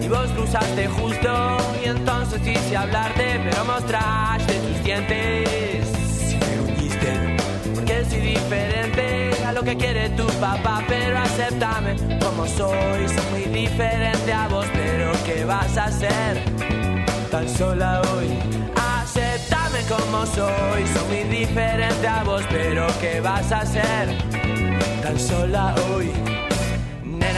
Y vos cruzaste justo, y entonces quise hablarte, pero mostraste tus dientes. Y me uniste, porque soy diferente a lo que quiere tu papá, pero acéptame como soy. Soy muy diferente a vos, pero ¿qué vas a hacer? tan sola hoy. Aceptame como soy, soy muy diferente a vos, pero ¿qué vas a hacer? Tan sola hoy.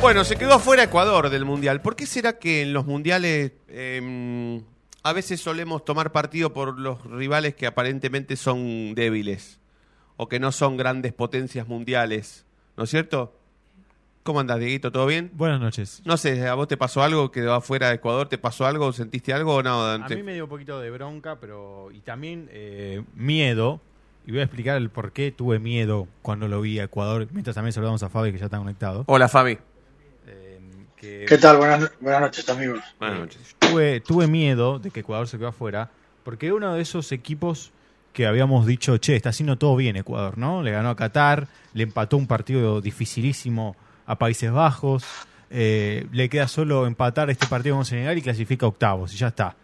Bueno, se quedó afuera Ecuador del Mundial. ¿Por qué será que en los Mundiales eh, a veces solemos tomar partido por los rivales que aparentemente son débiles o que no son grandes potencias mundiales? ¿No es cierto? ¿Cómo andás, Dieguito? ¿Todo bien? Buenas noches. No sé, ¿a vos te pasó algo? ¿Quedó afuera de Ecuador? ¿Te pasó algo? ¿Sentiste algo o no, A Dante? mí me dio un poquito de bronca, pero y también eh, miedo. Y voy a explicar el por qué tuve miedo cuando lo vi a Ecuador. Mientras también saludamos a Fabi, que ya está conectado. Hola, Fabi. Que ¿Qué tal? Buenas, buenas noches, amigos. Buenas noches. tuve, tuve miedo de que Ecuador se quedó afuera, porque era uno de esos equipos que habíamos dicho, che, está haciendo todo bien Ecuador, ¿no? Le ganó a Qatar, le empató un partido dificilísimo a Países Bajos, eh, le queda solo empatar este partido con Senegal y clasifica a octavos, y ya está.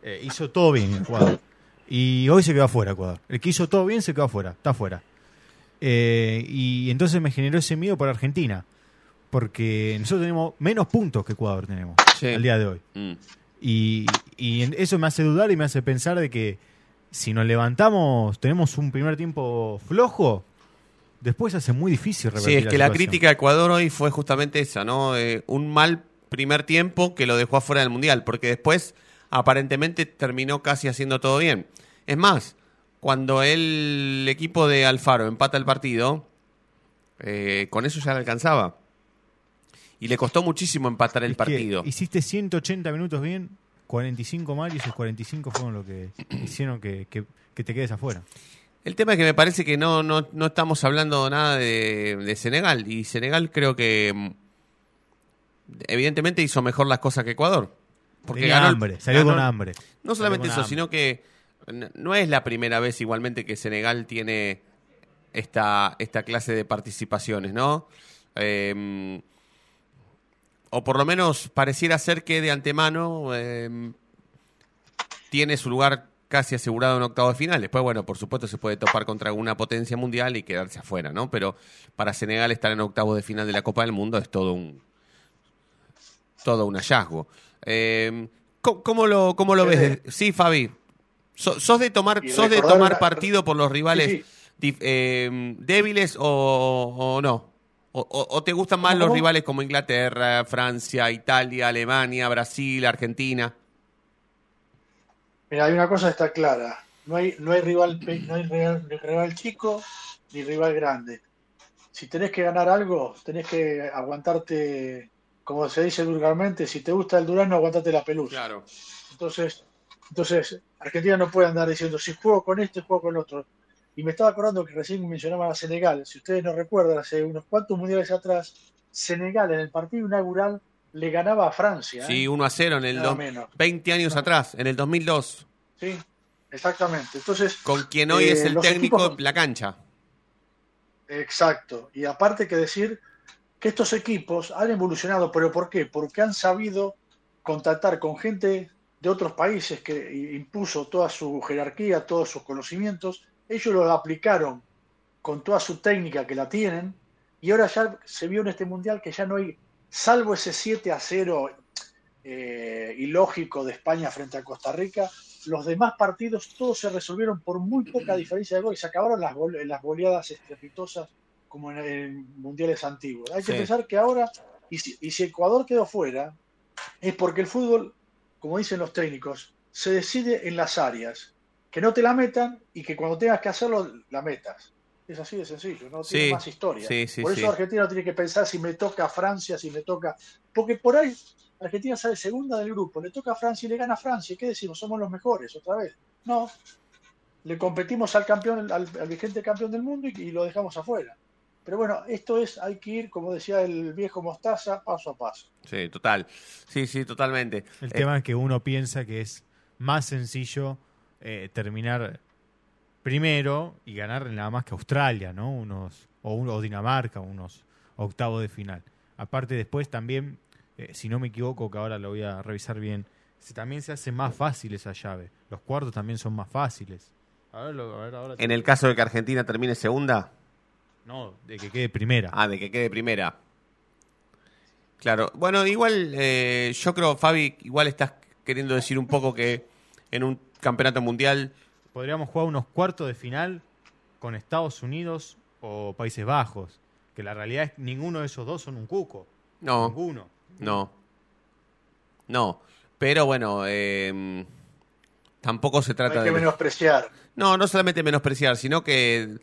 Eh, hizo todo bien Ecuador. Y hoy se quedó afuera Ecuador. El que hizo todo bien se quedó afuera, está afuera. Eh, y entonces me generó ese miedo por Argentina, porque nosotros tenemos menos puntos que Ecuador tenemos Sí. al día de hoy. Mm. Y, y eso me hace dudar y me hace pensar de que si nos levantamos, tenemos un primer tiempo flojo, después hace muy difícil revertir Sí, es que la crítica a Ecuador hoy fue justamente esa, ¿no? Eh, un mal primer tiempo que lo dejó afuera del Mundial, porque después aparentemente terminó casi haciendo todo bien. Es más, cuando el equipo de Alfaro empata el partido, eh, con eso ya le alcanzaba. Y le costó muchísimo empatar el Es partido. hiciste 180 minutos bien, 45 mal y esos 45 fueron lo que hicieron que, que- que te quedes afuera. El tema es que me parece que no, no, no estamos hablando nada de, de Senegal. Y Senegal creo que mm, evidentemente hizo mejor las cosas que Ecuador. Porque Tenía ganó hambre, salió ganó- con hambre. No solamente eso, sino que no es la primera vez igualmente que Senegal tiene esta, esta clase de participaciones, ¿no? Eh, o por lo menos pareciera ser que de antemano eh, tiene su lugar casi asegurado en octavo de final. Después, bueno, por supuesto se puede topar contra alguna potencia mundial y quedarse afuera, ¿no? Pero para Senegal estar en octavo de final de la Copa del Mundo es todo un todo un hallazgo. Eh, ¿cómo, cómo lo, cómo lo ves? Sí, Fabi. So- ¿Sos de tomar, sos de tomar partido por los rivales Sí, eh, débiles o, o no? O, o- o te gustan más ¿Cómo, los cómo? rivales como Inglaterra, Francia, Italia, Alemania, Brasil, Argentina? Mira, hay una cosa que está clara. No hay, no hay rival, no hay rival chico ni rival grande. Si tenés que ganar algo, tenés que aguantarte, como se dice vulgarmente, si te gusta el Durano, aguantate la pelusa. Claro. Entonces, entonces, Argentina no puede andar diciendo si juego con este, juego con el otro. Y me estaba acordando que recién mencionaban a Senegal. Si ustedes no recuerdan, hace unos cuantos mundiales atrás, Senegal en el partido inaugural le ganaba a Francia. ¿eh? Sí, 1 a 0 en el dos- menos. 20 años No. atrás, en el 2002, Sí, exactamente. Entonces, con quien hoy Eh, es el técnico equipos- de la cancha. exacto. Y aparte que decir que estos equipos han evolucionado, pero ¿por qué? Porque han sabido contactar con gente de otros países que impuso toda su jerarquía, todos sus conocimientos. Ellos lo aplicaron con toda su técnica que la tienen. Y ahora ya se vio en este mundial que ya no hay, salvo ese 7 a 0 eh, ilógico de España frente a Costa Rica, los demás partidos todos se resolvieron por muy poca diferencia de gol y se acabaron las, gole- las goleadas estrepitosas como en, en mundiales antiguos. Hay que Sí. pensar que ahora, y si, y si Ecuador quedó fuera, es porque el fútbol, como dicen los técnicos, se decide en las áreas, que no te la metan y que cuando tengas que hacerlo, la metas. Es así de sencillo, no tiene Sí, más historia. sí, sí, por eso sí. Argentina no tiene que pensar si me toca a Francia, si me toca. Porque por ahí Argentina sale segunda del grupo, le toca a Francia y le gana a Francia. ¿Qué decimos? Somos los mejores otra vez. No. Le competimos al campeón, al, al vigente campeón del mundo y, y lo dejamos afuera. Pero bueno, esto es, hay que ir, como decía el viejo Mostaza, paso a paso. Sí, total. Sí, sí, totalmente. El Eh, tema es que uno piensa que es más sencillo eh, terminar primero y ganar nada más que Australia, ¿no? Unos, o, un- o Dinamarca, unos, octavo de final. Aparte después también, eh, si no me equivoco, que ahora lo voy a revisar bien, se- también se hace más fácil esa llave. Los cuartos también son más fáciles. A ver, lo- a ver, ahora En el caso de que Argentina termine segunda, No, de que quede primera. ah, de que quede primera. Claro, bueno, igual eh, yo creo, Fabi, igual estás queriendo decir un poco que en un campeonato mundial, Podríamos jugar unos cuartos de final con Estados Unidos o Países Bajos. Que la realidad es que ninguno de esos dos son un cuco. no, Ninguno. no, no, pero bueno, eh, tampoco se trata hay que de... menospreciar. No, no solamente menospreciar, sino que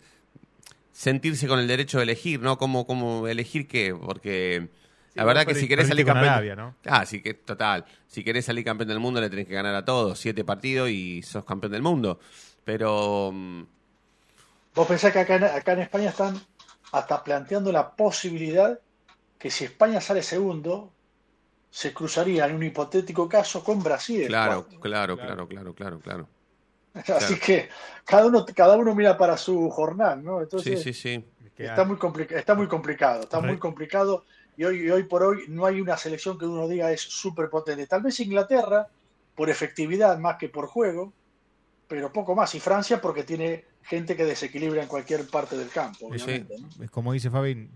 sentirse con el derecho de elegir, ¿no? Como, como elegir qué, porque la Sí, verdad que si querés salir campeón... Arabia, ¿no? Ah, sí que total. Si querés salir campeón del mundo le tenés que ganar a todos, siete partidos y sos campeón del mundo. Pero mm, Vos pensás que acá en, acá en España están hasta planteando la posibilidad que si España sale segundo, se cruzaría en un hipotético caso con Brasil. claro, claro, claro, claro, claro, claro. Así que cada uno, cada uno mira para su jornal, ¿no? Sí, Entonces sí, sí. Que está muy está muy complicado, está muy complicado y hoy, y hoy por hoy no hay una selección que uno diga es súper potente. Tal vez Inglaterra por efectividad más que por juego, pero poco más. Y Francia porque tiene gente que desequilibra en cualquier parte del campo, sí. obviamente. como dice Fabi,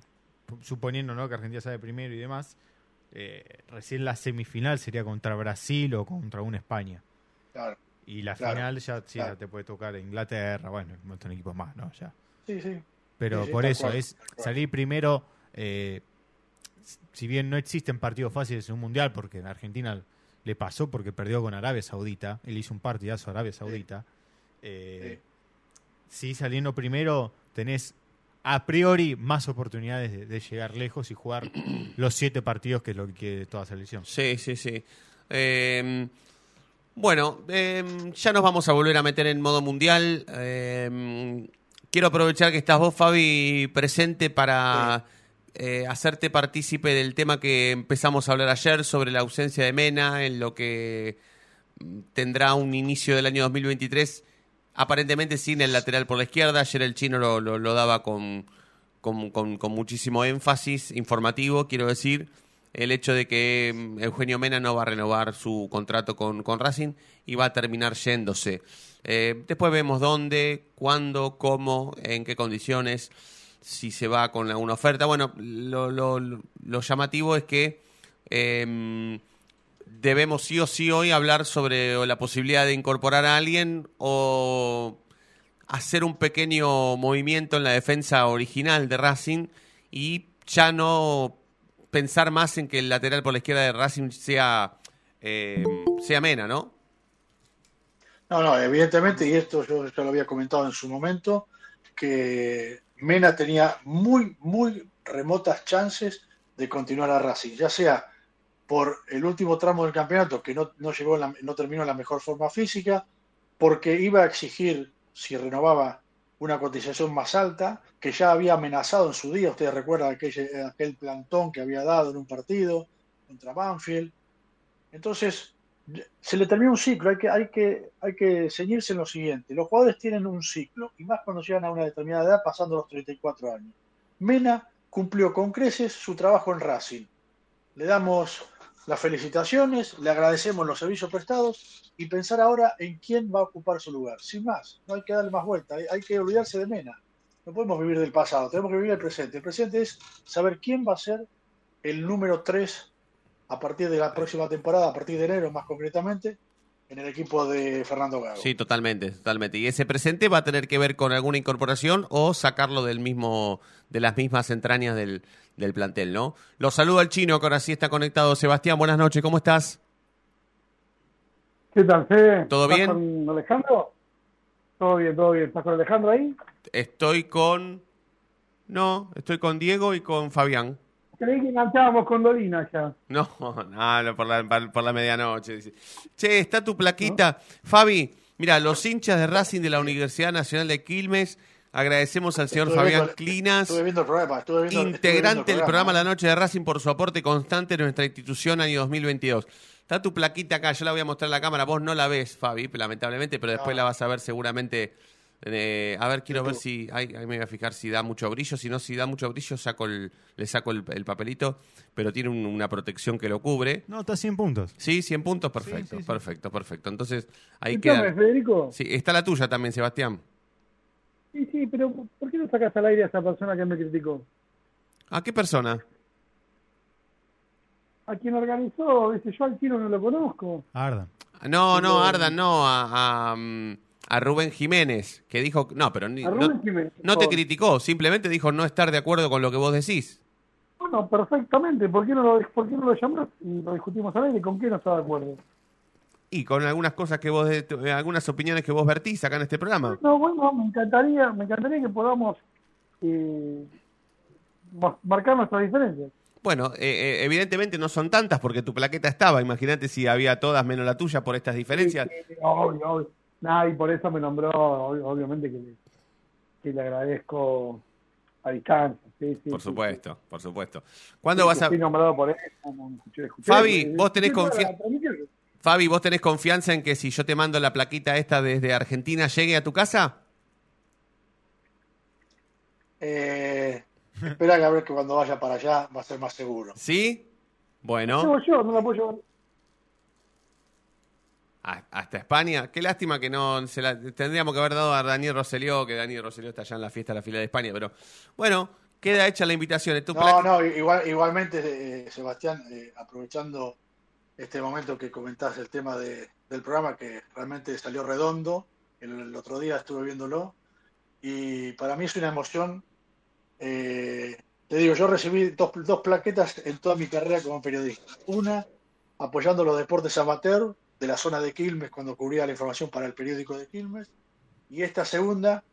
suponiendo ¿no? que Argentina sale primero y demás, eh, recién la semifinal sería contra Brasil o contra una España. Claro. Y la Claro, final ya, sí, claro. ya te puede tocar Inglaterra, bueno, un montón de equipos más, ¿no? Ya. Sí, sí. Pero Sí, sí, por eso, cual, es salir primero, eh, si bien no existen partidos fáciles en un mundial, porque en Argentina le pasó porque perdió con Arabia Saudita, él hizo un partidazo a Arabia Saudita, eh, sí saliendo primero tenés a priori más oportunidades de, de llegar lejos y jugar los siete partidos que es lo que quiere toda selección. Sí, sí, sí. Eh, bueno, eh, ya nos vamos a volver a meter en modo mundial. Eh, quiero aprovechar que estás vos, Fabi, presente para eh, hacerte partícipe del tema que empezamos a hablar ayer sobre la ausencia de Mena, en lo que mm, tendrá un inicio del año 2023, aparentemente sin el lateral por la izquierda. Ayer el chino lo, daba con, con, con- con muchísimo énfasis informativo, quiero decir, el hecho de que mm, Eugenio Mena no va a renovar su contrato con, con Racing y va a terminar yéndose. Eh, después vemos dónde, cuándo, cómo, en qué condiciones, si se va con alguna oferta. Bueno, lo, lo- llamativo es que eh, debemos sí o sí hoy hablar sobre la posibilidad de incorporar a alguien o hacer un pequeño movimiento en la defensa original de Racing y ya no pensar más en que el lateral por la izquierda de Racing sea, eh, sea Mena, ¿no? No, no, evidentemente, y esto yo ya lo había comentado en su momento, que Mena tenía muy, muy remotas chances de continuar a Racing, ya sea por el último tramo del campeonato que no, no llegó, no terminó en la mejor forma física, porque iba a exigir, si renovaba, una cotización más alta, que ya había amenazado en su día, ustedes recuerdan aquel, aquel plantón que había dado en un partido contra Banfield. Entonces, se le termina un ciclo, hay que, hay que, hay que ceñirse en lo siguiente. Los jugadores tienen un ciclo, y más cuando llegan a una determinada edad, pasando los 34 años. Mena cumplió con creces su trabajo en Racing. Le damos las felicitaciones, le agradecemos los servicios prestados y pensar ahora en quién va a ocupar su lugar. Sin más, no hay que darle más vuelta, hay, que olvidarse de Mena. No podemos vivir del pasado, tenemos que vivir el presente. El presente es saber quién va a ser el número 3 a partir de la próxima temporada, a partir de enero más concretamente, en el equipo de Fernando Gago. Sí, totalmente, totalmente. Y ese presente va a tener que ver con alguna incorporación o sacarlo del mismo, de las mismas entrañas del, del plantel, ¿no? Lo saludo al chino que ahora sí está conectado. Sebastián, buenas noches, ¿cómo estás? ¿Qué tal, Fede? ¿Todo ¿Estás bien? con Alejandro? Todo bien, todo bien. ¿Estás con Alejandro ahí? Estoy con. No, estoy con Diego y con Fabián. Creí que enganchábamos con Dolina ya. No, no, no, por la, por la medianoche. dice. Che, está tu plaquita. Fabi, mira, los hinchas de Racing de la Universidad Nacional de Quilmes, agradecemos al señor Estuve Fabián viendo- Clinas, Estuve viendo el programa, estuve viendo, estuve viendo el integrante del programa La ¿no? Noche de Racing, por su aporte constante en nuestra institución año 2022. Está tu plaquita acá, yo la voy a mostrar a la cámara, vos no la ves, Fabi, lamentablemente, pero después No. la vas a ver seguramente Eh, a ver, quiero ver si. Ahí, ahí me voy a fijar si da mucho brillo. Si no, si da mucho brillo, saco el, le saco el, el papelito. Pero tiene un- una protección que lo cubre. No, está a 100 puntos. Sí, 100 puntos, perfecto, sí, sí. perfecto, perfecto. Entonces, ahí queda. Federico. Sí, está la tuya también, Sebastián. Sí, sí, pero ¿por qué no sacas al aire a esa persona que me criticó? ¿A qué persona? A quien organizó, dice, yo al tiro no lo conozco. Arda. No, no, Ardan, no, a, a, mm, a Rubén Jiménez, que dijo. No, pero ni- no, Jiménez, no te criticó, simplemente dijo no estar de acuerdo con lo que vos decís. Bueno, perfectamente. ¿Por qué no lo, por qué no lo llamás y lo discutimos al aire? ¿Con qué no está de acuerdo? Y con algunas cosas que vos, eh, algunas opiniones que vos vertís acá en este programa. No, bueno, me encantaría, me encantaría que podamos eh, ma- marcar nuestras diferencias. Bueno, eh, eh, evidentemente no son tantas porque tu plaqueta estaba. Imagínate si había todas menos la tuya por estas diferencias. Sí, sí, obvio, obvio. Nah, y por eso me nombró, ob- obviamente que le, que le agradezco a distancia. Sí, sí, Por sí, supuesto, por supuesto. ¿Cuándo Sí, vas a, Fui nombrado por eso. como escuché- escuché- Fabi, eh, vos tenés escuché confia- la transmisión. Fabi, vos tenés confianza en que si yo te mando la plaquita esta desde Argentina llegue a tu casa? Eh, espera que a ver que cuando vaya para allá va a ser más seguro. ¿Sí? Bueno, Llevo yo, no la puedo llevar. Hasta España. Qué lástima que no se la tendríamos que haber dado a Daniel Rosselló, que Daniel Rosselló está allá en la fiesta de la fila de España, pero bueno, queda hecha la invitación. Tu No, no, igual, igualmente, eh, Sebastián, eh, aprovechando este momento que comentás el tema de- del programa, que realmente salió redondo, el, el otro día estuve viéndolo, y para mí es una emoción. eh, te digo, yo recibí dos, dos plaquetas en toda mi carrera como periodista. Una, apoyando los deportes amateur de la zona de Quilmes, cuando cubría la información para el periódico de Quilmes, y esta segunda,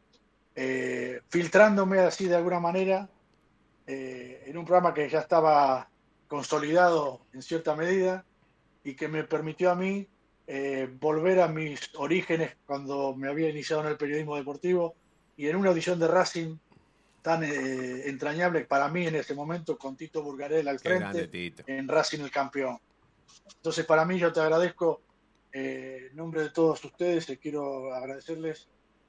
eh, filtrándome así de alguna manera eh, en un programa que ya estaba consolidado en cierta medida y que me permitió a mí eh, volver a mis orígenes cuando me había iniciado en el periodismo deportivo y en una audición de Racing tan eh, entrañable para mí en ese momento con Tito Burgarel al Qué frente grande, en Racing el campeón. Entonces, para mí, yo te agradezco, eh, en nombre de todos ustedes, eh, quiero agradecerles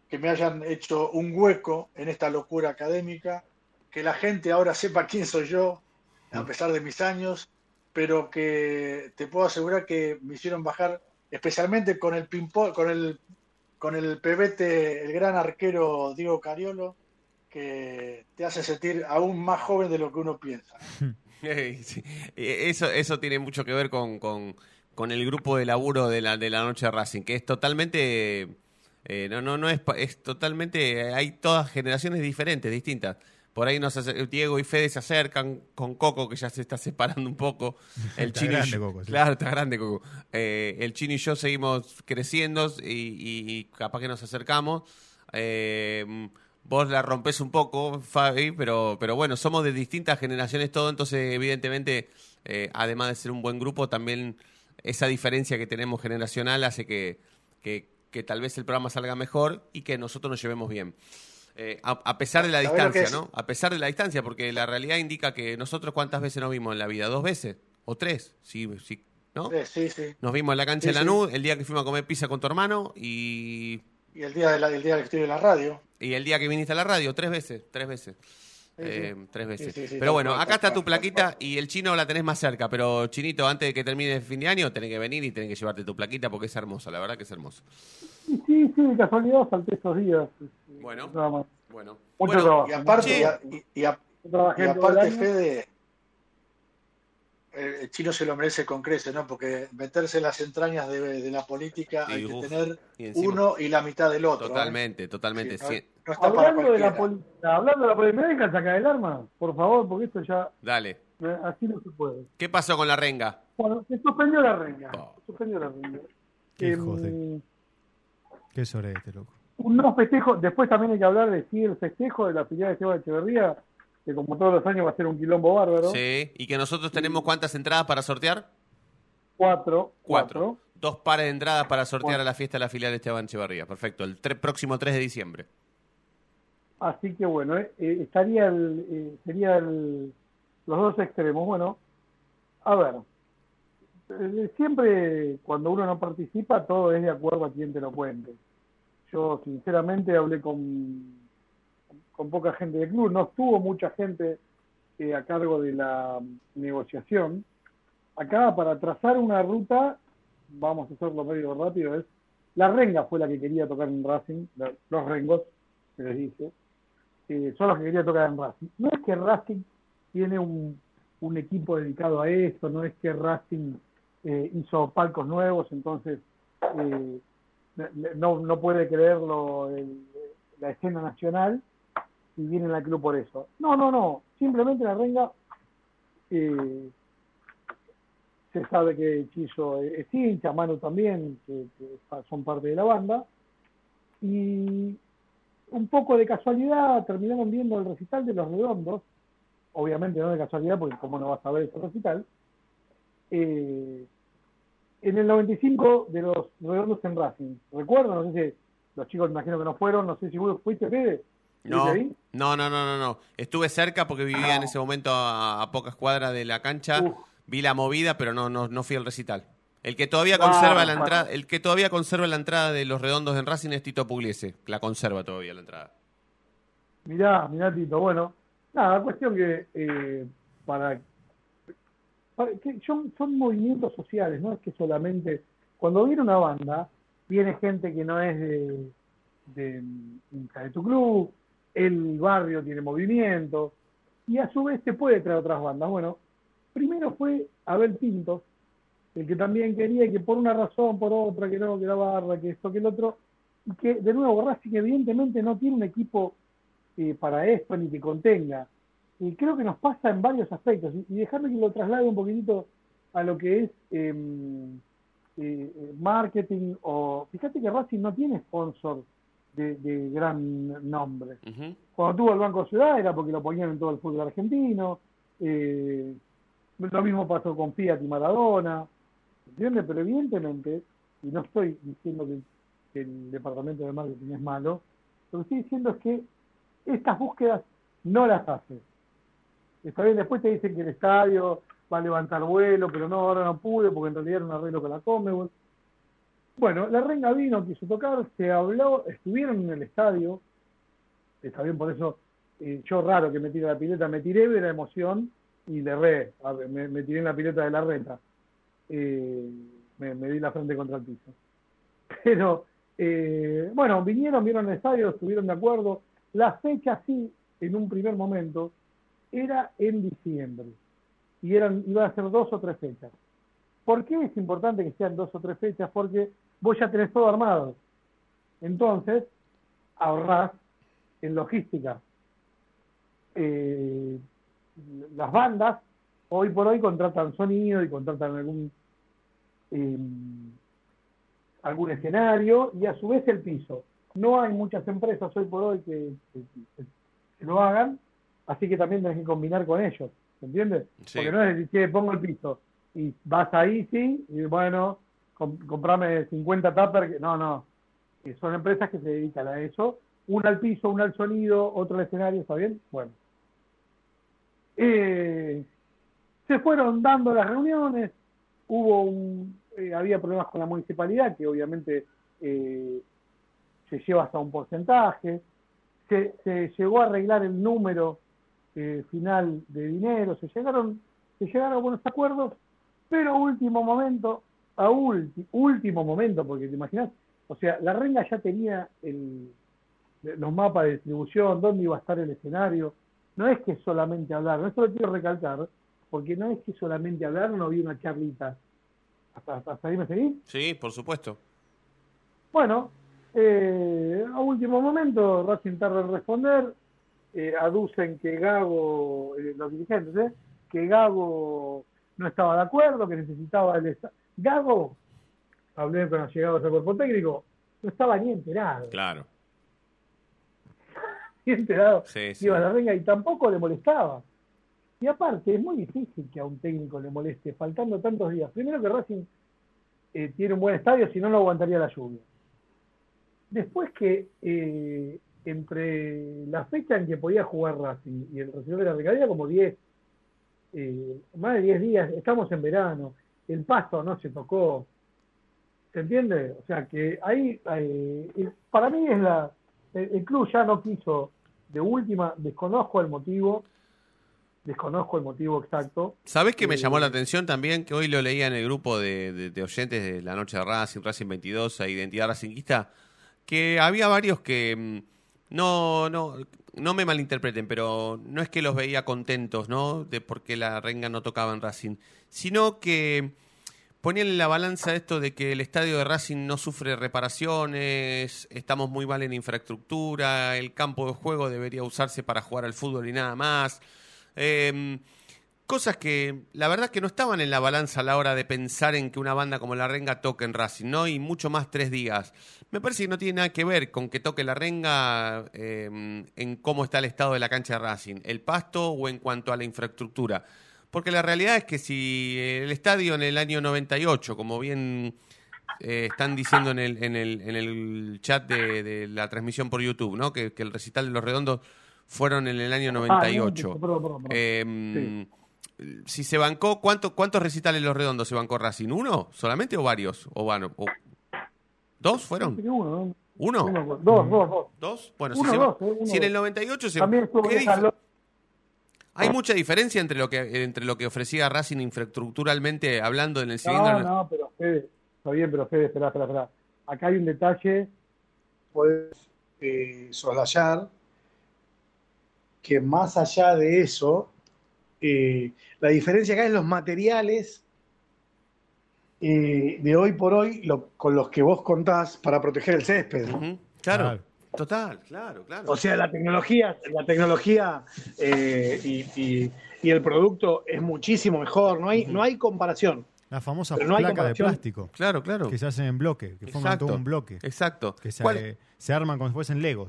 que me hayan hecho un hueco en esta locura académica, que la gente ahora sepa quién soy yo, a pesar de mis años, pero que te puedo asegurar que me hicieron bajar, especialmente con el con el, con el pebete, el gran arquero Diego Cariolo, que te hace sentir aún más joven de lo que uno piensa. Sí. Eh, Eso, eso tiene mucho que ver con, con, con el grupo de laburo de la, de la noche de Racing, que es totalmente, eh, no, no, no es, es totalmente, hay todas generaciones diferentes, distintas. Por ahí nos Diego y Fede se acercan con Coco, que ya se está separando un poco. El Está chino y grande yo- Coco, sí. Claro, está grande Coco. Eh, el chino y yo seguimos creciendo y, y- y capaz que nos acercamos. Eh, vos la rompes un poco, Fabi, pero, pero bueno, somos de distintas generaciones todo, entonces evidentemente, eh, además de ser un buen grupo, también esa diferencia que tenemos generacional hace que, que, que tal vez el programa salga mejor y que nosotros nos llevemos bien. Eh, a, a pesar de la ¿Sabés lo que distancia? ¿no? A pesar de la distancia, porque la realidad indica que nosotros cuántas veces nos vimos en la vida, dos veces o tres, sí, sí, ¿no? Sí, sí, sí. Nos vimos en la cancha Sí, de sí. Lanús, el día que fuimos a comer pizza con tu hermano y, Y el día, de la- el día que estoy en la radio. y el día que viniste a la radio, tres veces, tres veces. Eh, tres veces. Sí, sí, sí, pero bueno, acá está tu plaquita y el chino la tenés más cerca, pero chinito, antes de que termine el fin de año, tenés que venir y tenés que llevarte tu plaquita porque es hermosa, la verdad que es hermoso. Sí, sí, sí, de casualidad salté esos días. Bueno. Bueno, Mucho bueno, trabajo. Y aparte, Sí. y, a- y- a- aparte. Fede, el, el chino se lo merece con creces, ¿no? Porque meterse en las entrañas de, de la política Sí, hay que tener Y encima- uno y la mitad del otro. ¿eh? totalmente, totalmente. Sí, no, sí. no está para Hablando de la política, hablando de la política, ¿me dejan sacar el arma? Por favor, porque esto ya, Dale. eh, así no se puede. ¿Qué pasó con la renga? Bueno, se suspendió la renga. Oh. Se suspendió la renga. Qué hijos de- Qué sobre este, loco. un no festejo, después también hay que hablar de sí el festejo de la filial de Esteban Echeverría, que como todos los años va a ser un quilombo bárbaro. Sí. ¿Y que nosotros tenemos cuántas entradas para sortear? Cuatro. Cuatro. Dos pares de entradas para sortear Cuatro. a la fiesta de la filial Esteban Echevarría. Perfecto. El tre- próximo 3 de diciembre. Así que bueno, eh, eh, estaría el, eh, sería el, los dos extremos. Bueno, a ver, eh, siempre cuando uno no participa todo es de acuerdo a quien te lo cuente. Yo sinceramente hablé con, con poca gente del club, no estuvo mucha gente eh, a cargo de la negociación. Acá para trazar una ruta, vamos a hacerlo medio rápido, es la Renga fue la que quería tocar en Racing, los Rengos, se les dice, eh, son los que quería tocar en Racing. No es que Racing tiene un, un equipo dedicado a esto, no es que Racing eh, hizo palcos nuevos, entonces eh, no, no puede creerlo el, la escena nacional y viene al club por eso. No, no, no, simplemente la renga eh, se sabe que Chizo es hincha, Manu también, que, son parte de la banda, y un poco de casualidad terminaron viendo el recital de los redondos, obviamente no de casualidad, porque como no vas a ver ese recital, eh, en el 95 de los redondos en Racing. Recuerdo, no sé si los chicos imagino que no fueron, no sé si vos fuiste, Fede. No, no, no, no, no, Estuve cerca porque vivía en ese momento a, pocas cuadras de la cancha. Vi la movida, pero no, no, no fui al recital. El que todavía conserva la entrada, el que todavía conserva la entrada de los redondos en Racing es Tito Pugliese, la conserva todavía la entrada. Mirá, mirá Tito, bueno, nada, cuestión que eh, para, que son, son movimientos sociales, no es que solamente cuando viene una banda, viene gente que no es de, de, de tu club, el barrio tiene movimiento y a su vez se puede traer otras bandas. Bueno, primero fue Abel Pinto, el que también quería que por una razón, por otra, que no, que la barra, que esto, que el otro, y que de nuevo Racing evidentemente no tiene un equipo eh, para esto ni que contenga. Y creo que nos pasa en varios aspectos. Y, dejarme que lo traslade un poquitito a lo que es em, eh, marketing o... Fíjate que Racing no tiene sponsor de, gran nombre. Cuando tuvo el Banco Ciudad era porque lo ponían en todo el fútbol argentino. Eh, lo mismo pasó con Fiat y Maradona. ¿Entiendes? Pero evidentemente, y no estoy diciendo que, el departamento de marketing es malo, lo que estoy diciendo es que estas búsquedas no las hace. Está bien, después te dicen que el estadio va a levantar vuelo, pero no, ahora no pude porque en realidad era un arreglo con la Comebol. Bueno, la renga vino, quiso tocar, se habló, estuvieron en el estadio, está bien por eso, eh, yo raro que me tire la pileta, me tiré de la emoción y le re, me, me, tiré en la pileta de la reta, eh, me, di la frente contra el piso. Pero, eh, bueno, vinieron, vieron el estadio, estuvieron de acuerdo, la fecha sí, en un primer momento, era en diciembre, y eran, iba a ser dos o tres fechas. ¿Por qué es importante que sean dos o tres fechas? Porque vos ya tenés todo armado. Entonces, ahorrás en logística. Eh, las bandas hoy por hoy contratan sonido y contratan algún eh, algún escenario y a su vez el piso. No hay muchas empresas hoy por hoy que, lo hagan, así que también tenés que combinar con ellos, ¿entiendes? Porque no es decir, pongo el piso y vas ahí, sí, y bueno, comprame 50 tuppers, no, no, son empresas que se dedican a eso, una al piso, una al sonido, otro al escenario, ¿está bien? Bueno. Eh, se fueron dando las reuniones, hubo un, eh, había problemas con la municipalidad, que obviamente eh, se lleva hasta un porcentaje, se, se, llegó a arreglar el número final de dinero, se llegaron, se llegaron a buenos acuerdos, pero último momento, a último momento, porque te imaginas, o sea, la renga ya tenía el, los mapas de distribución, dónde iba a estar el escenario. No es que solamente hablar, no esto lo quiero recalcar, porque no es que solamente hablar, no había una charlita. ¿Hasta, hasta ahí me seguís? Sí, por supuesto. Bueno, eh, a último momento, Racing tarda en responder, eh, aducen que Gago, eh, los dirigentes, ¿eh? que Gago no estaba de acuerdo, que necesitaba el Gago, hablé con los llegados al cuerpo técnico, no estaba ni enterado. Claro. ni enterado. Sí, Iba a la renga y tampoco le molestaba. Y aparte, es muy difícil que a un técnico le moleste, faltando tantos días. Primero que Racing eh, tiene un buen estadio, si no, no aguantaría la lluvia. Después que eh, entre la fecha en que podía jugar Racing y el recibo de la regadera, como 10, eh, más de 10 días, estamos en verano, el pasto no se tocó. ¿Se entiende? O sea que ahí, ahí- para mí es la. El, el club ya no quiso, de última, desconozco el motivo, desconozco el motivo exacto. ¿Sabés que me Eh, llamó la atención también? Que hoy lo leía en el grupo de, de- de oyentes de la noche de Racing, Racing 22, a Identidad Racingista, que había varios que mm, no, no, no me malinterpreten, pero no es que los veía contentos, ¿no? De porque la renga no tocaba en Racing, sino que ponían en la balanza esto de que el estadio de Racing no sufre reparaciones, estamos muy mal en infraestructura, el campo de juego debería usarse para jugar al fútbol y nada más. Em, cosas que la verdad que no estaban en la balanza a la hora de pensar en que una banda como La Renga toque en Racing, ¿no? Y mucho más tres días. Me parece que no tiene nada que ver con que toque La Renga em, en cómo está el estado de la cancha de Racing, el pasto o en cuanto a la infraestructura. Porque la realidad es que si el estadio en el año 98, como bien eh, están diciendo en el, en el, en el chat de, de la transmisión por YouTube, ¿no? Que, que el recital de los redondos fueron en el año 98. Ah, no, perdón. Eh, Si se bancó, ¿cuánto, ¿cuántos recitales los redondos se bancó Racing? ¿Uno solamente o varios? ¿O, o- ¿Dos fueron? Uno, ¿no? ¿Uno? Uno, dos, dos, dos. ¿Dos? Bueno, Uno, si, se- dos, eh, uno, si en el dos. 98 se También estuvo ¿qué en esa dif- lo- Hay mucha diferencia entre lo que entre lo que ofrecía Racing infraestructuralmente hablando en el siguiente No, no, pero Fede, está bien, pero Fede, espera, espera, espera. Acá hay un detalle, puedes eh, soslayar que más allá de eso, eh, la diferencia acá es los materiales eh, de hoy por hoy lo- con los que vos contás para proteger el césped. Claro, Claro. total, claro, claro. O sea, la tecnología, la tecnología eh, y, y- y el producto es muchísimo mejor, no hay, no hay comparación. Las famosas Pero no hay placas de plástico claro, claro. que se hacen en bloque, que forman todo un bloque, Exacto. que se, ¿Cuál- se arman como si fuesen legos.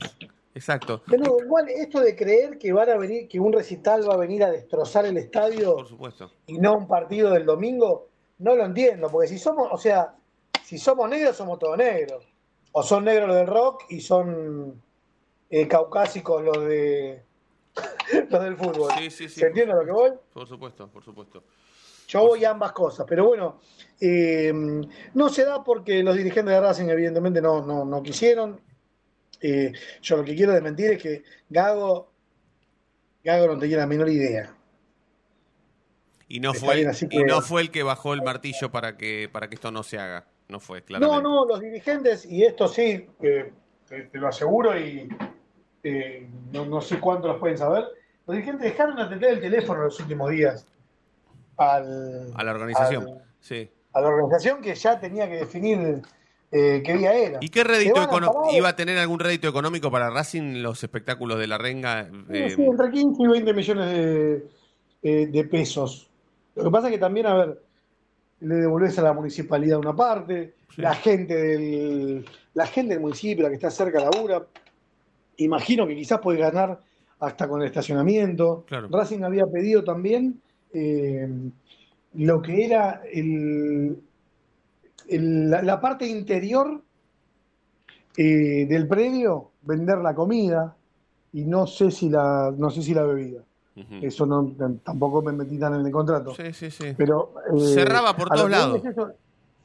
Exacto. Pero igual esto de creer que van a venir, que un recital va a venir a destrozar el estadio Por supuesto. y no un partido del domingo, no lo entiendo, porque si somos, o sea, si somos negros, somos todos negros. O son negros los del rock y son eh, caucásicos los de los del fútbol. Sí, sí, sí. ¿Se entiende lo que voy? Por supuesto, por supuesto. Yo voy a ambas cosas, pero bueno, eh, no se da porque los dirigentes de Racing evidentemente no, no, no quisieron. Eh, yo lo que quiero desmentir es que Gago, Gago no tenía la menor idea. Y no Está fue bien, así y que- no fue el que bajó el martillo para que para que esto no se haga. No fue, No, claramente. no, los dirigentes, y esto sí, eh, te, te lo aseguro y eh, no, no sé cuánto los pueden saber, los dirigentes dejaron de atender el teléfono en los últimos días al, A la organización. al- Sí. a la organización que ya tenía que definir eh, qué día era. ¿Y qué rédito a ¿Iba a tener algún rédito económico para Racing los espectáculos de la renga? Eh, Sí, entre 15 y 20 millones de, eh, de pesos. Lo que pasa es que también, a ver, le devolvés a la municipalidad una parte, Sí. la gente del la gente del municipio, la que está cerca labura, imagino que quizás puede ganar hasta con el estacionamiento. Claro. Racing había pedido también eh, lo que era el, el- la, la parte interior eh, del predio, vender la comida y no sé si la, no sé si la bebida. Eso no, tampoco me metí tan en el contrato. Sí, sí, sí. Pero eh, Cerraba por todos lados. es.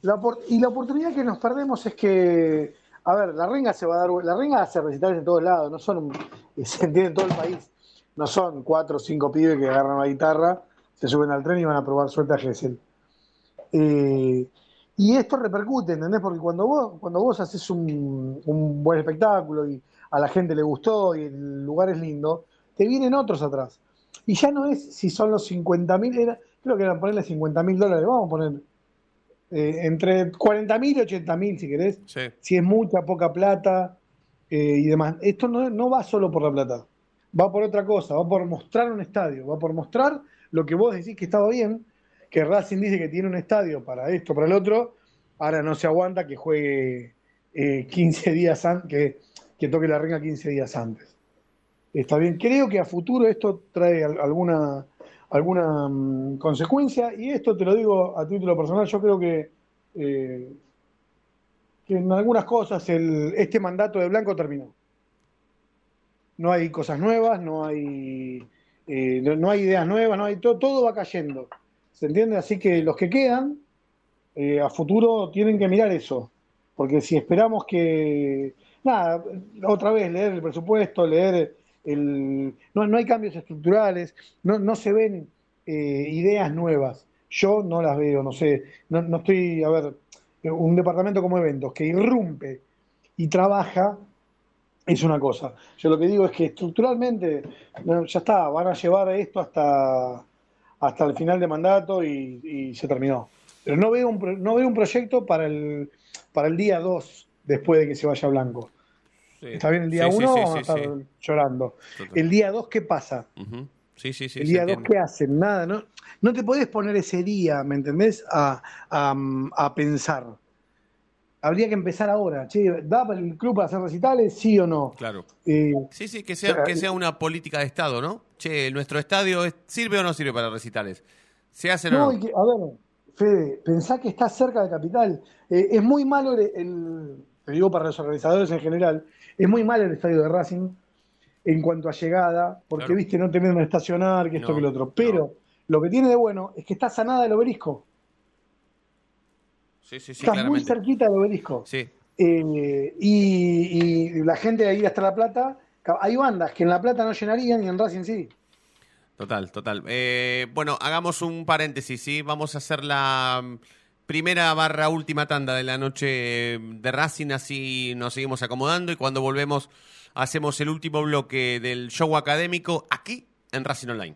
La y la oportunidad que nos perdemos es que, a ver, la renga se va a dar, la renga hace recitales en todos lados, no son, se entiende en todo el país, no son cuatro o cinco pibes que agarran la guitarra, se suben al tren y van a probar suerte a Gessel. Eh, y esto repercute, ¿entendés? Porque cuando vos, cuando vos haces un, un buen espectáculo y a la gente le gustó y el lugar es lindo, te vienen otros atrás. Y ya no es si son los 50 mil, creo que eran ponerle 50 mil dólares, vamos a poner eh, entre 40 mil y 80 mil si querés, Sí. si es mucha, poca plata eh, y demás. Esto no, no va solo por la plata, va por otra cosa, va por mostrar un estadio, va por mostrar lo que vos decís que estaba bien, que Racing dice que tiene un estadio para esto, para el otro, ahora no se aguanta que juegue eh, 15 días antes, que, que toque la renga 15 días antes. Está bien, creo que a futuro esto trae al- alguna, alguna mm, consecuencia y esto te lo digo a título personal, yo creo que, eh, que en algunas cosas este mandato de Blanco terminó. No hay cosas nuevas, no hay, eh, no hay ideas nuevas, no hay todo, todo va cayendo. ¿Se entiende? Así que los que quedan, eh, a futuro tienen que mirar eso, porque si esperamos que, nada, otra vez leer el presupuesto, leer el... No, no hay cambios estructurales, no, no se ven eh, ideas nuevas. Yo no las veo, no sé, no, no estoy, a ver, un departamento como eventos que irrumpe y trabaja es una cosa. Yo lo que digo es que estructuralmente ya está, van a llevar esto hasta, hasta el final de mandato y, y se terminó. Pero no veo un, no veo un proyecto para el, para el día 2 después de que se vaya Blanco. Sí. Está bien, el día Sí, sí, 1 sí, van a sí, estar sí. llorando. Total. El día 2, ¿qué pasa? Sí, sí, sí. el día 2, entiende. ¿qué hacen? Nada, ¿no? No te podés poner ese día, ¿me entendés? A, a, a pensar. Habría que empezar ahora. Che, ¿da para el club para hacer recitales? ¿Sí o no? Claro. Eh, Sí, sí, que sea, que sea una política de Estado, ¿no? Che, ¿nuestro estadio es- sirve o no sirve para recitales? ¿Se hacen No, o y que- a ver, Fede, pensá que está cerca de Capital. Eh, es muy malo el, el- te digo para los organizadores en general, es muy malo el estadio de Racing en cuanto a llegada, porque Claro. viste, no tenés donde estacionar, que esto No, que lo otro. no. Pero lo que tiene de bueno es que está sanada el obelisco. Sí, sí, sí, está muy cerquita del obelisco. Sí, Eh, y, y la gente de ahí hasta La Plata, hay bandas que en La Plata no llenarían y en Racing sí. total, total. Eh, bueno, hagamos un paréntesis, ¿sí? Vamos a hacer la mm, primera barra última tanda de la noche de Racing, así nos seguimos acomodando y cuando volvemos hacemos el último bloque del show académico aquí en Racing Online.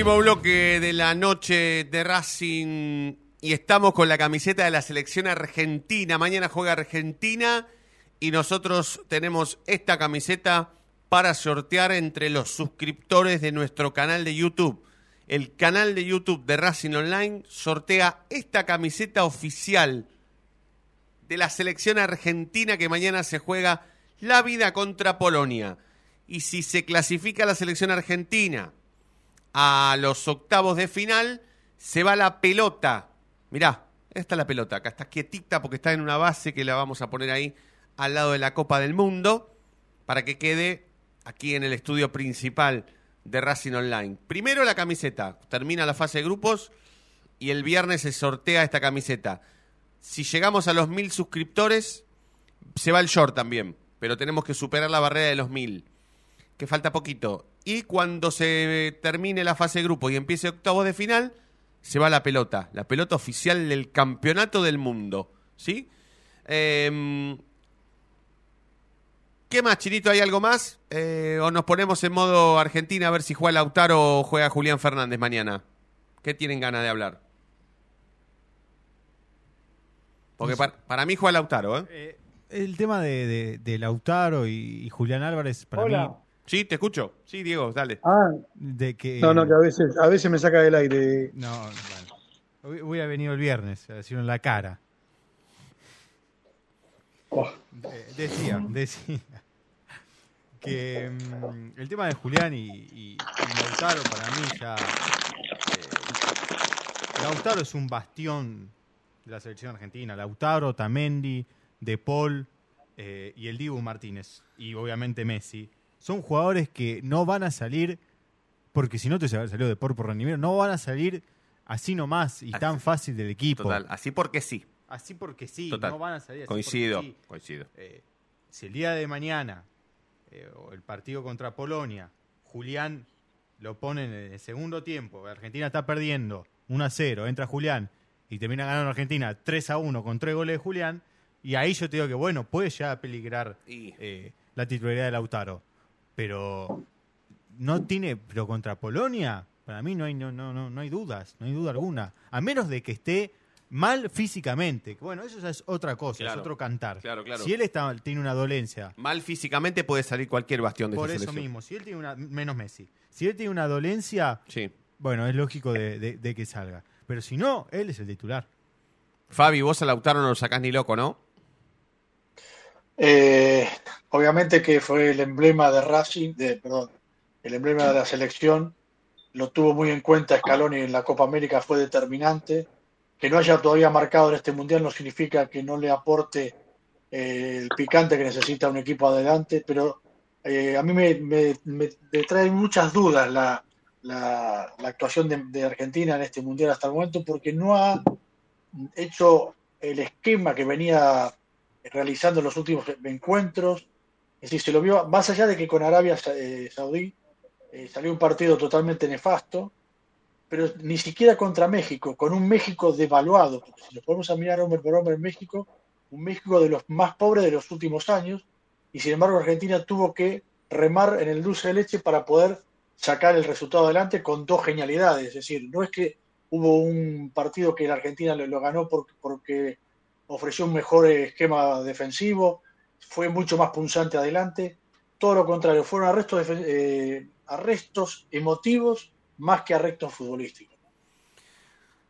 Último bloque de la noche de Racing y estamos con la camiseta de la selección argentina. Mañana juega Argentina y nosotros tenemos esta camiseta para sortear entre los suscriptores de nuestro canal de YouTube. El canal de YouTube de Racing Online sortea esta camiseta oficial de la selección argentina que mañana se juega la vida contra Polonia. Y si se clasifica la selección argentina a los octavos de final, se va la pelota. Mirá, esta es la pelota, acá está quietita porque está en una base que la vamos a poner ahí al lado de la Copa del Mundo para que quede aquí en el estudio principal de Racing Online. Primero la camiseta, termina la fase de grupos y el viernes se sortea esta camiseta. Si llegamos a los mil suscriptores, se va el short también, pero tenemos que superar la barrera de los mil, que falta poquito. Y cuando se termine la fase de grupo y empiece octavo de final, se va la pelota, la pelota oficial del campeonato del mundo, ¿sí? Eh, ¿Qué más, Chinito? ¿Hay algo más? Eh, ¿O nos ponemos en modo Argentina a ver si juega Lautaro o juega Julián Fernández mañana? ¿Qué tienen ganas de hablar? Porque para, para mí juega Lautaro, ¿eh? Eh, el tema de, de- de Lautaro y, y Julián Álvarez, para Hola. mí, Sí, te escucho. Sí, Diego, dale. Ah, de que... no, no, que a veces, a veces me saca del aire. No, bueno. Hubi- Hubiera venido el viernes, a decirlo en la cara. Oh, decía, decía que mm, el tema de Julián y, y- y Lautaro para mí ya... eh, Lautaro es un bastión de la selección argentina. Lautaro, Tamendi, De Paul eh, y el Dibu Martínez. Y obviamente Messi. Son jugadores que no van a salir, porque si no te salió De Paul por rendimiento, no van a salir así nomás y tan fácil del equipo. Total, así porque sí. Así porque sí, Total. no van a salir así Coincido, sí. coincido. Eh, si el día de mañana, eh, o el partido contra Polonia, Julián lo pone en el segundo tiempo, Argentina está perdiendo 1 a 0, entra Julián y termina ganando Argentina 3 a 1 con tres goles de Julián, y ahí yo te digo que bueno, puede ya peligrar Y- eh, la titularidad de Lautaro, pero no tiene, pero contra Polonia, para mí no hay, no, no, no, no hay dudas, no hay duda alguna, a menos de que esté mal físicamente, bueno, eso ya es otra cosa, es otro cantar. claro, claro. Si él está, tiene una dolencia, Mal físicamente puede salir cualquier bastión de por eso selección. mismo, si él tiene una, menos Messi, si él tiene una dolencia, Sí. bueno, es lógico de, de- de que salga. Pero si no, él es el titular. Fabi, vos a Lautaro no lo sacás ni loco, ¿no? Eh, obviamente que fue el emblema de Racing, de, perdón, el emblema de la selección, lo tuvo muy en cuenta Scaloni en la Copa América, fue determinante. Que no haya todavía marcado en este mundial no significa que no le aporte eh, el picante que necesita un equipo adelante, pero eh, a mí me, trae muchas dudas la, actuación de Argentina en este mundial hasta el momento, porque no ha hecho el esquema que venía realizando los últimos encuentros. Es decir, se lo vio, más allá de que con Arabia eh, Saudí eh, salió un partido totalmente nefasto, pero ni siquiera contra México, con un México devaluado, porque si nos podemos mirar hombre por hombre en México, un México de los más pobres de los últimos años, y sin embargo Argentina tuvo que remar en el dulce de leche para poder sacar el resultado adelante con dos genialidades, es decir, no es que hubo un partido que la Argentina lo, lo ganó porque ofreció un mejor esquema defensivo, fue mucho más punzante adelante, todo lo contrario, fueron arrestos, eh, arrestos emotivos más que arrestos futbolísticos.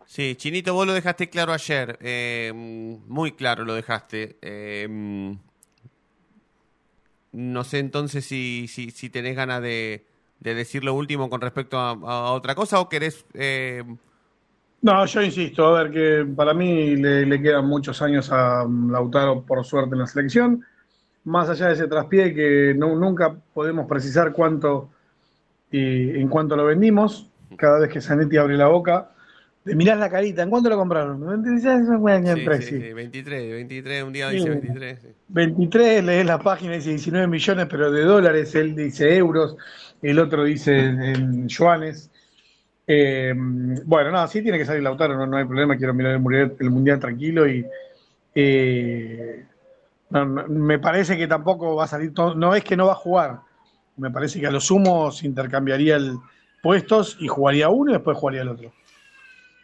Sí, Chinito, vos lo dejaste claro ayer, eh, muy claro lo dejaste. Eh, no sé entonces si, si, si tenés ganas de, de, decir lo último con respecto a, a otra cosa o querés... No, yo insisto, a ver, que para mí le, le, quedan muchos años a Lautaro, por suerte, en la selección. Más allá de ese traspié que no, nunca podemos precisar cuánto y en cuánto lo vendimos. Cada vez que Zanetti abre la boca, de mirar la carita, ¿en cuánto lo compraron? 23, sí, sí, sí, 23, 23, un día dice 23. 23, lees la página, dice 19 millones, pero de dólares, él dice euros, el otro dice en yuanes. Eh, bueno, no, sí tiene que salir Lautaro, no, no hay problema, quiero mirar el mundial, tranquilo y eh, no, me parece que tampoco va a salir, todo, no es que no va a jugar, me parece que a lo sumo intercambiaría el puestos y jugaría uno y después jugaría el otro.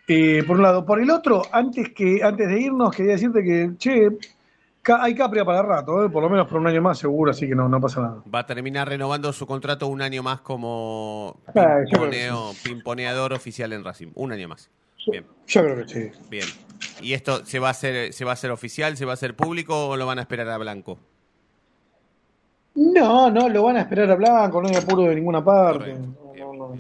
Eh, por un lado. Por el otro, antes, que, antes de irnos, quería decirte que, che, hay Capria para rato, ¿eh? por lo menos por un año más seguro, así que no, no pasa nada. Va a terminar renovando su contrato un año más como ah, pimponeo, pimponeador oficial en Racing. Un año más. Bien. Yo creo que sí. Bien. ¿Y esto se va a hacer, se va a hacer oficial, se va a hacer público o lo van a esperar a Blanco? No, no, lo van a esperar a Blanco, no hay apuro de ninguna parte. No, no, no,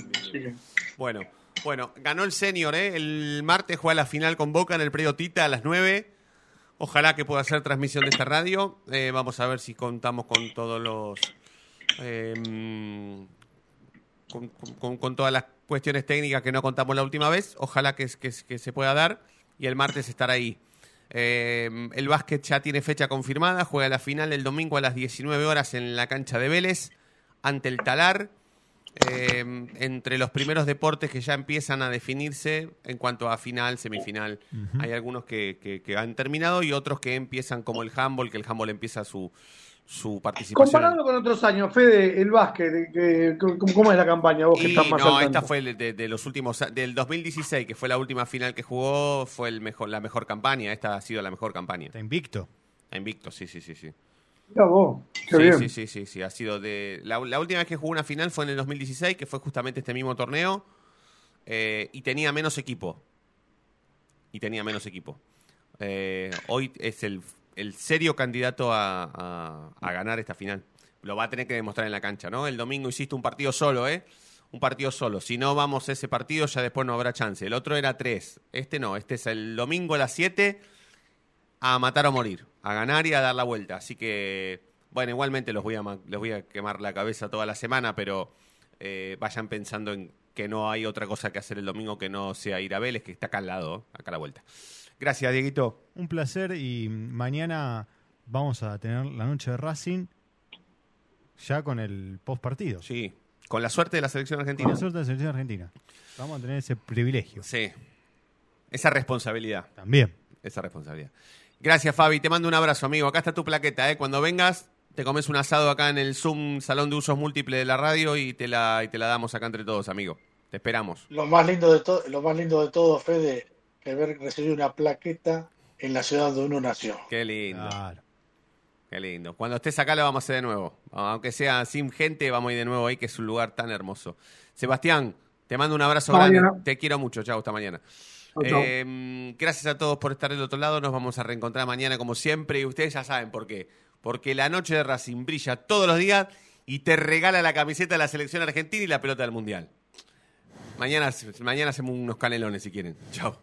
bueno. Bueno, ganó el senior, ¿eh? El martes juega la final con Boca en el predio Tita a las 9. Ojalá que pueda hacer transmisión de esta radio. Eh, vamos a ver si contamos con todos los. Eh, con, todas las cuestiones técnicas que no contamos la última vez. Ojalá que, se pueda dar. Y el martes estar ahí. Eh, el básquet ya tiene fecha confirmada. Juega la final el domingo a las 19 horas en la cancha de Vélez ante el Talar. Eh, entre los primeros deportes que ya empiezan a definirse en cuanto a final, semifinal. Uh -huh. Hay algunos que, que, que, han terminado y otros que empiezan como el handball, que el handball empieza su, su participación. Comparado con otros años, Fede, el básquet, que, ¿cómo es la campaña? Vos que y estás más no, esta fue de, de, los últimos, del 2016, que fue la última final que jugó, fue el mejor, la mejor campaña. Esta ha sido la mejor campaña. Está invicto. Está invicto, sí, sí, sí, sí. Vos, qué sí, bien. sí, sí, sí, sí, ha sido de... La, la, última vez que jugó una final fue en el 2016, que fue justamente este mismo torneo, eh, y tenía menos equipo. Y tenía menos equipo. Eh, hoy es el, el serio candidato a, a, a, ganar esta final. Lo va a tener que demostrar en la cancha, ¿no? El domingo hiciste un partido solo, ¿eh? Un partido solo. Si no vamos a ese partido, ya después no habrá chance. El otro era tres. Este no, este es el domingo a las 7 a matar o morir, a ganar y a dar la vuelta. Así que, bueno, igualmente los voy a, les voy a quemar la cabeza toda la semana, pero eh, vayan pensando en que no hay otra cosa que hacer el domingo que no sea ir a Vélez, que está acá al lado, acá a la vuelta. Gracias, Dieguito. Un placer y mañana vamos a tener la noche de Racing ya con el post partido. Sí, con la suerte de la selección argentina. Con la suerte de la selección argentina. Vamos a tener ese privilegio. Sí, esa responsabilidad. También. Esa responsabilidad. Gracias, Fabi. Te mando un abrazo, amigo. Acá está tu plaqueta, ¿eh? Cuando vengas, te comes un asado acá en el Zoom Salón de Usos Múltiples de la radio y te la, y te la damos acá entre todos, amigo. Te esperamos. Lo más lindo de todo, lo más lindo de todo, Fede, es ver recibir una plaqueta en la ciudad donde uno nació. Qué lindo. Claro. Qué lindo. Cuando estés acá lo vamos a hacer de nuevo. Aunque sea sin gente, vamos a ir de nuevo ahí, que es un lugar tan hermoso. Sebastián, te mando un abrazo grande. Te quiero mucho. Chao, hasta mañana. Eh, gracias a todos por estar del otro lado. Nos vamos a reencontrar mañana como siempre. Y ustedes ya saben por qué. Porque la noche de Racing brilla todos los días y te regala la camiseta de la selección argentina y la pelota del mundial. Mañana, mañana hacemos unos canelones si quieren. Chao.